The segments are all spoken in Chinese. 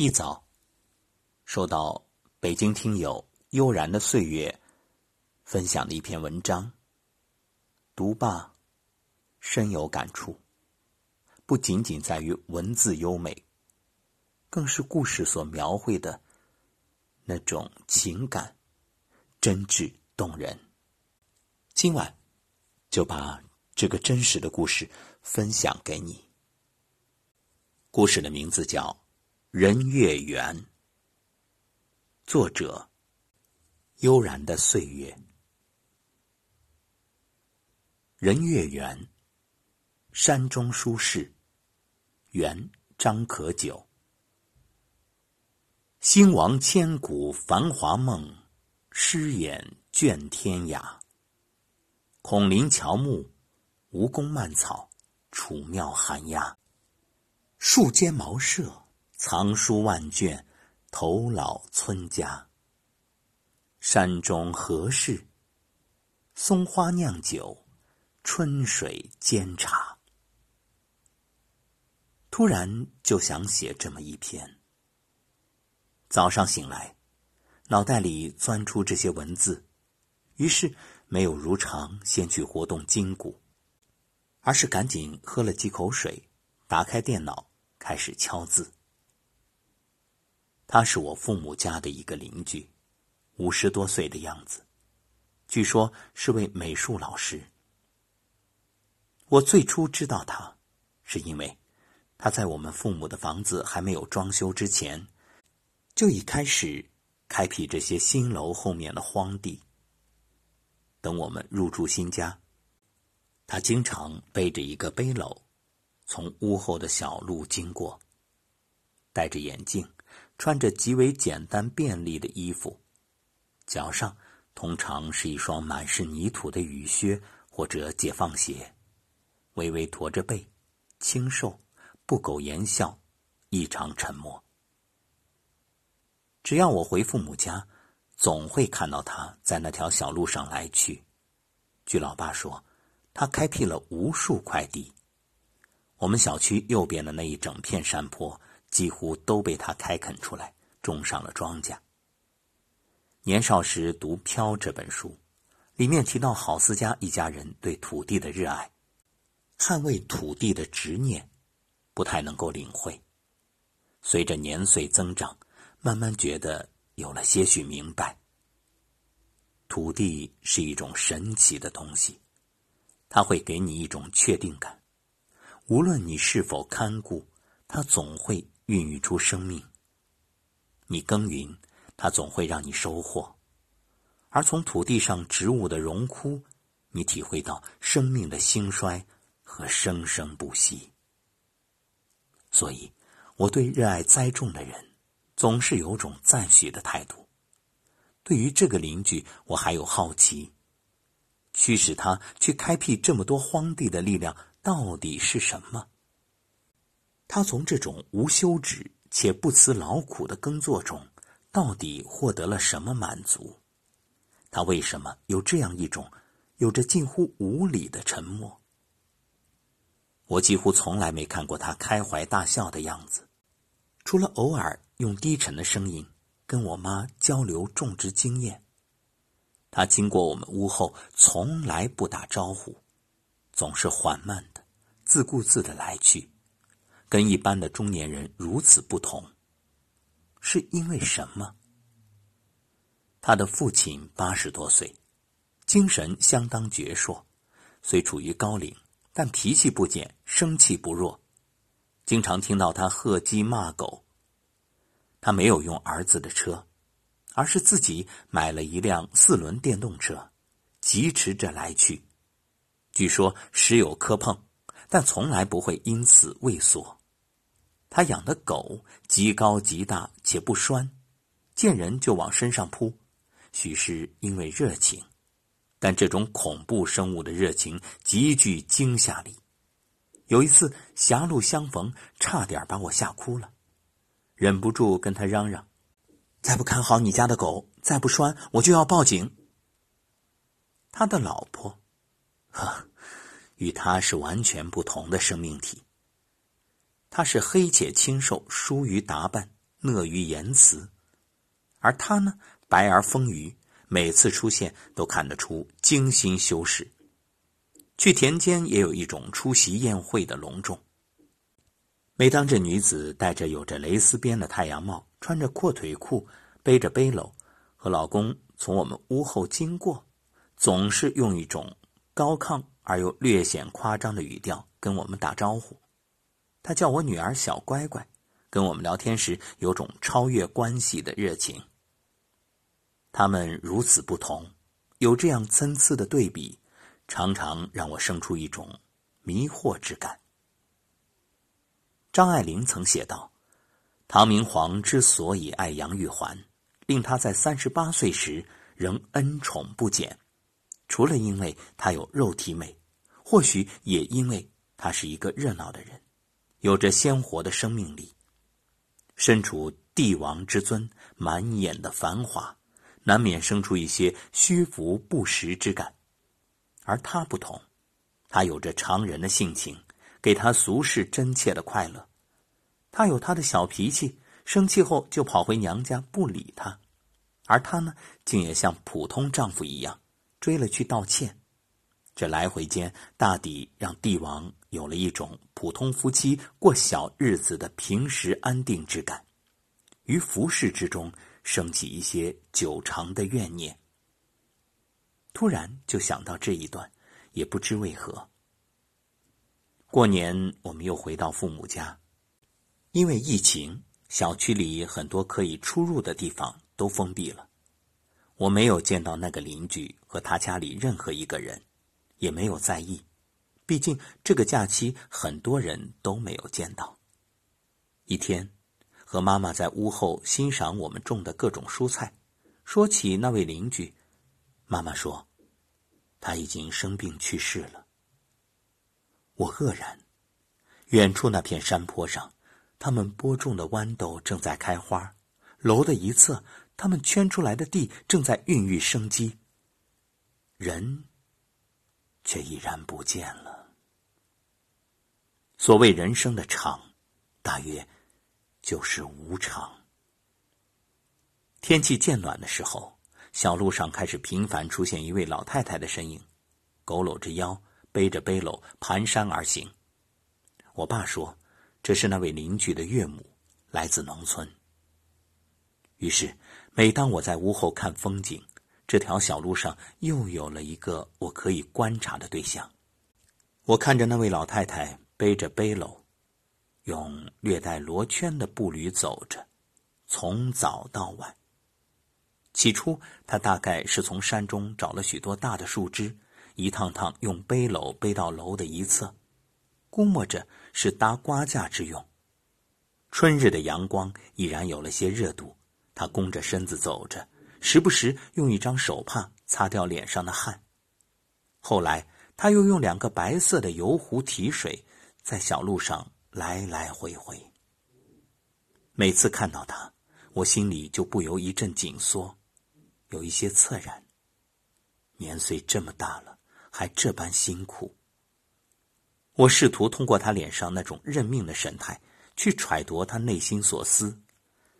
一早，收到北京听友悠然的岁月分享的一篇文章，读罢深有感触。不仅仅在于文字优美，更是故事所描绘的那种情感真挚动人。今晚就把这个真实的故事分享给你。故事的名字叫《人月圆》，作者悠然的岁月。人月圆，山中书事，元张可久。兴亡千古繁华梦，诗眼卷天涯。孔林乔木，吴宫蔓草，楚庙寒鸦。树间茅舍，藏书万卷，头老村家。山中何事？松花酿酒，春水煎茶。突然就想写这么一篇。早上醒来，脑袋里钻出这些文字，于是没有如常先去活动筋骨，而是赶紧喝了几口水，打开电脑。开始敲字。他是我父母家的一个邻居，五十多岁的样子，据说是位美术老师。我最初知道他，是因为他在我们父母的房子还没有装修之前，就已开始开辟这些新楼后面的荒地。等我们入住新家，他经常背着一个背篓。从屋后的小路经过，戴着眼镜，穿着极为简单便利的衣服，脚上通常是一双满是泥土的雨靴或者解放鞋，微微驼着背，清瘦，不苟言笑，异常沉默。只要我回父母家，总会看到他在那条小路上来去。据老爸说，他开辟了无数块地。我们小区右边的那一整片山坡，几乎都被他开垦出来，种上了庄稼。年少时读《飘》这本书，里面提到郝思嘉一家人对土地的热爱，捍卫土地的执念，不太能够领会。随着年岁增长，慢慢觉得有了些许明白。土地是一种神奇的东西，它会给你一种确定感。无论你是否看顾，它总会孕育出生命。你耕耘，它总会让你收获。而从土地上植物的荣枯，你体会到生命的兴衰和生生不息。所以，我对热爱栽种的人，总是有种赞许的态度。对于这个邻居，我还有好奇，驱使他去开辟这么多荒地的力量。到底是什么？他从这种无休止且不辞劳苦的耕作中，到底获得了什么满足？他为什么有这样一种有着近乎无理的沉默？我几乎从来没看过他开怀大笑的样子，除了偶尔用低沉的声音跟我妈交流种植经验。他经过我们屋后，从来不打招呼。总是缓慢的、自顾自的来去，跟一般的中年人如此不同，是因为什么？他的父亲八十多岁，精神相当矍铄，虽处于高龄，但脾气不减，生气不弱，经常听到他喝鸡骂狗。他没有用儿子的车，而是自己买了一辆四轮电动车，疾驰着来去。据说时有磕碰，但从来不会因此畏缩。他养的狗极高极大且不拴，见人就往身上扑，许是因为热情，但这种恐怖生物的热情极具惊吓力。有一次狭路相逢，差点把我吓哭了，忍不住跟他嚷嚷：“再不看好你家的狗，再不拴，我就要报警。”他的老婆。呵，与他是完全不同的生命体。他是黑且清瘦，疏于打扮，讷于言辞；而他呢，白而丰腴，每次出现都看得出精心修饰。去田间也有一种出席宴会的隆重。每当这女子戴着有着蕾丝边的太阳帽，穿着阔腿裤，背着背篓，和老公从我们屋后经过，总是用一种高亢而又略显夸张的语调跟我们打招呼。他叫我女儿小乖乖，跟我们聊天时有种超越关系的热情。他们如此不同，有这样参差的对比，常常让我生出一种迷惑之感。张爱玲曾写道：“唐明皇之所以爱杨玉环，令他在三十八岁时仍恩宠不减，除了因为她有肉体美，或许也因为她是一个热闹的人，有着鲜活的生命力。身处帝王之尊，满眼的繁华，难免生出一些虚浮不实之感。而他不同，他有着常人的性情。”给他俗世真切的快乐，他有他的小脾气，生气后就跑回娘家不理他，而他呢，竟也像普通丈夫一样追了去道歉。这来回间，大抵让帝王有了一种普通夫妻过小日子的平时安定之感，于服饰之中升起一些久长的怨念。突然就想到这一段，也不知为何。过年，我们又回到父母家，因为疫情，小区里很多可以出入的地方都封闭了。我没有见到那个邻居和他家里任何一个人，也没有在意，毕竟这个假期很多人都没有见到。一天，和妈妈在屋后欣赏我们种的各种蔬菜，说起那位邻居，妈妈说，他已经生病去世了。我愕然，远处那片山坡上，他们播种的豌豆正在开花；楼的一侧，他们圈出来的地正在孕育生机。人，却已然不见了。所谓人生的长，大约就是无常。天气渐暖的时候，小路上开始频繁出现一位老太太的身影，佝偻着腰。背着背篓蹒跚而行。我爸说：“这是那位邻居的岳母，来自农村。”于是，每当我在屋后看风景，这条小路上又有了一个我可以观察的对象。我看着那位老太太背着背篓，用略带罗圈的步履走着，从早到晚。起初，他大概是从山中找了许多大的树枝。一趟趟用背篓背到楼的一侧，估摸着是搭瓜架之用。春日的阳光已然有了些热度，他弓着身子走着，时不时用一张手帕擦掉脸上的汗。后来，他又用两个白色的油壶提水，在小路上来来回回。每次看到他，我心里就不由一阵紧缩，有一些恻然。年岁这么大了。还这般辛苦。我试图通过他脸上那种认命的神态，去揣度他内心所思，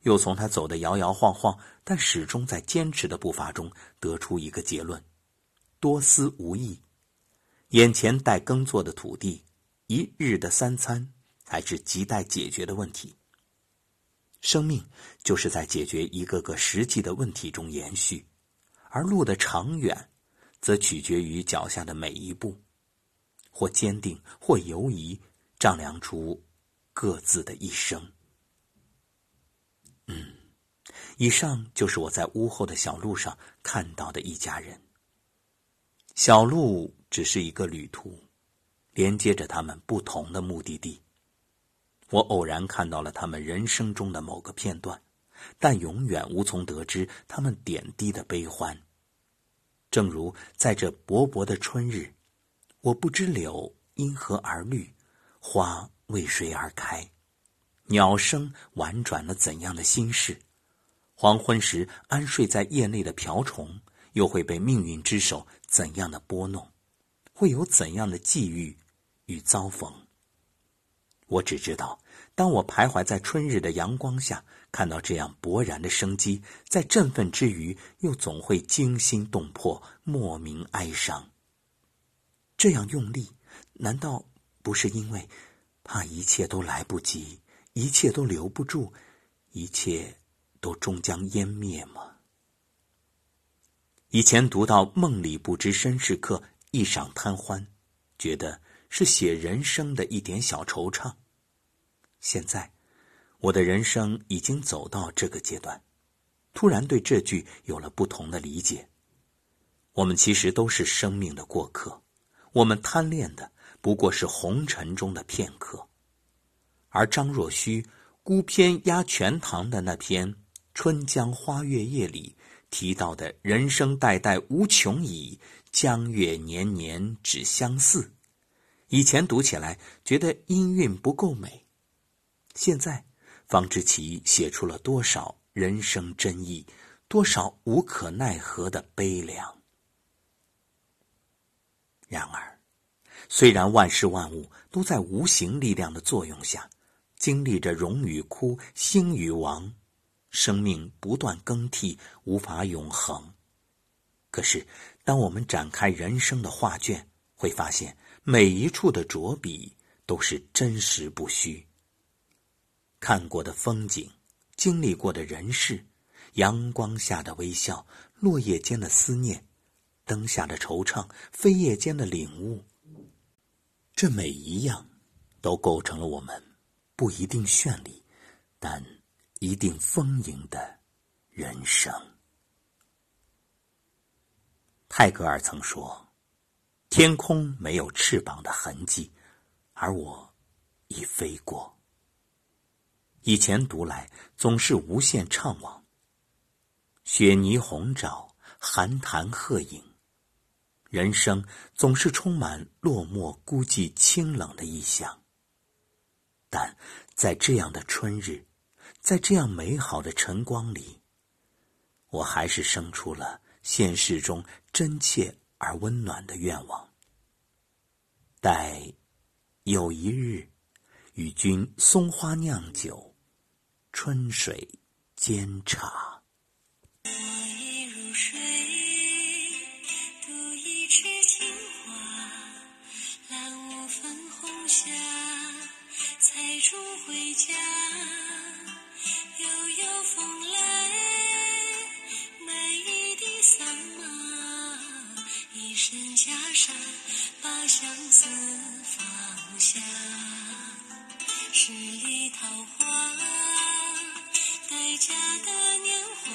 又从他走的摇摇晃晃但始终在坚持的步伐中得出一个结论：多思无益。眼前待耕作的土地，一日的三餐才是亟待解决的问题。生命就是在解决一个个实际的问题中延续，而路的长远。则取决于脚下的每一步，或坚定，或犹疑，丈量出各自的一生。嗯，以上就是我在屋后的小路上看到的一家人。小路只是一个旅途，连接着他们不同的目的地。我偶然看到了他们人生中的某个片段，但永远无从得知他们点滴的悲欢。正如在这薄薄的春日，我不知柳因何而绿，花为谁而开，鸟声婉转了怎样的心事，黄昏时安睡在叶内的瓢虫，又会被命运之手怎样的拨弄，会有怎样的际遇与遭逢。我只知道，当我徘徊在春日的阳光下，看到这样勃然的生机，在振奋之余，又总会惊心动魄、莫名哀伤。这样用力，难道不是因为怕一切都来不及，一切都留不住，一切都终将湮灭吗？以前读到“梦里不知身是客，一晌贪欢”，觉得是写人生的一点小惆怅。现在，我的人生已经走到这个阶段，突然对这句有了不同的理解。我们其实都是生命的过客，我们贪恋的不过是红尘中的片刻。而张若虚孤篇压全唐的那篇《春江花月夜》里提到的“人生代代无穷已，江月年年只相似”，以前读起来觉得音韵不够美。现在，方知其写出了多少人生真意，多少无可奈何的悲凉。然而，虽然万事万物都在无形力量的作用下，经历着荣与枯、兴与亡，生命不断更替，无法永恒。可是，当我们展开人生的画卷，会发现每一处的着笔都是真实不虚。看过的风景，经历过的人事，阳光下的微笑，落叶间的思念，灯下的惆怅，飞叶间的领悟，这每一样，都构成了我们不一定绚丽，但一定丰盈的人生。泰戈尔曾说：“天空没有翅膀的痕迹，而我已飞过。”以前读来总是无限怅惘。雪泥红爪，寒潭鹤影，人生总是充满落寞、孤寂、清冷的意象。但在这样的春日，在这样美好的晨光里，我还是生出了现实中真切而温暖的愿望。待有一日，与君松花酿酒。春水煎茶。我已入睡，独一池青花，揽雾粉红霞，采竹回家。一身袈裟，把相思放下。十里桃花。待嫁的年华，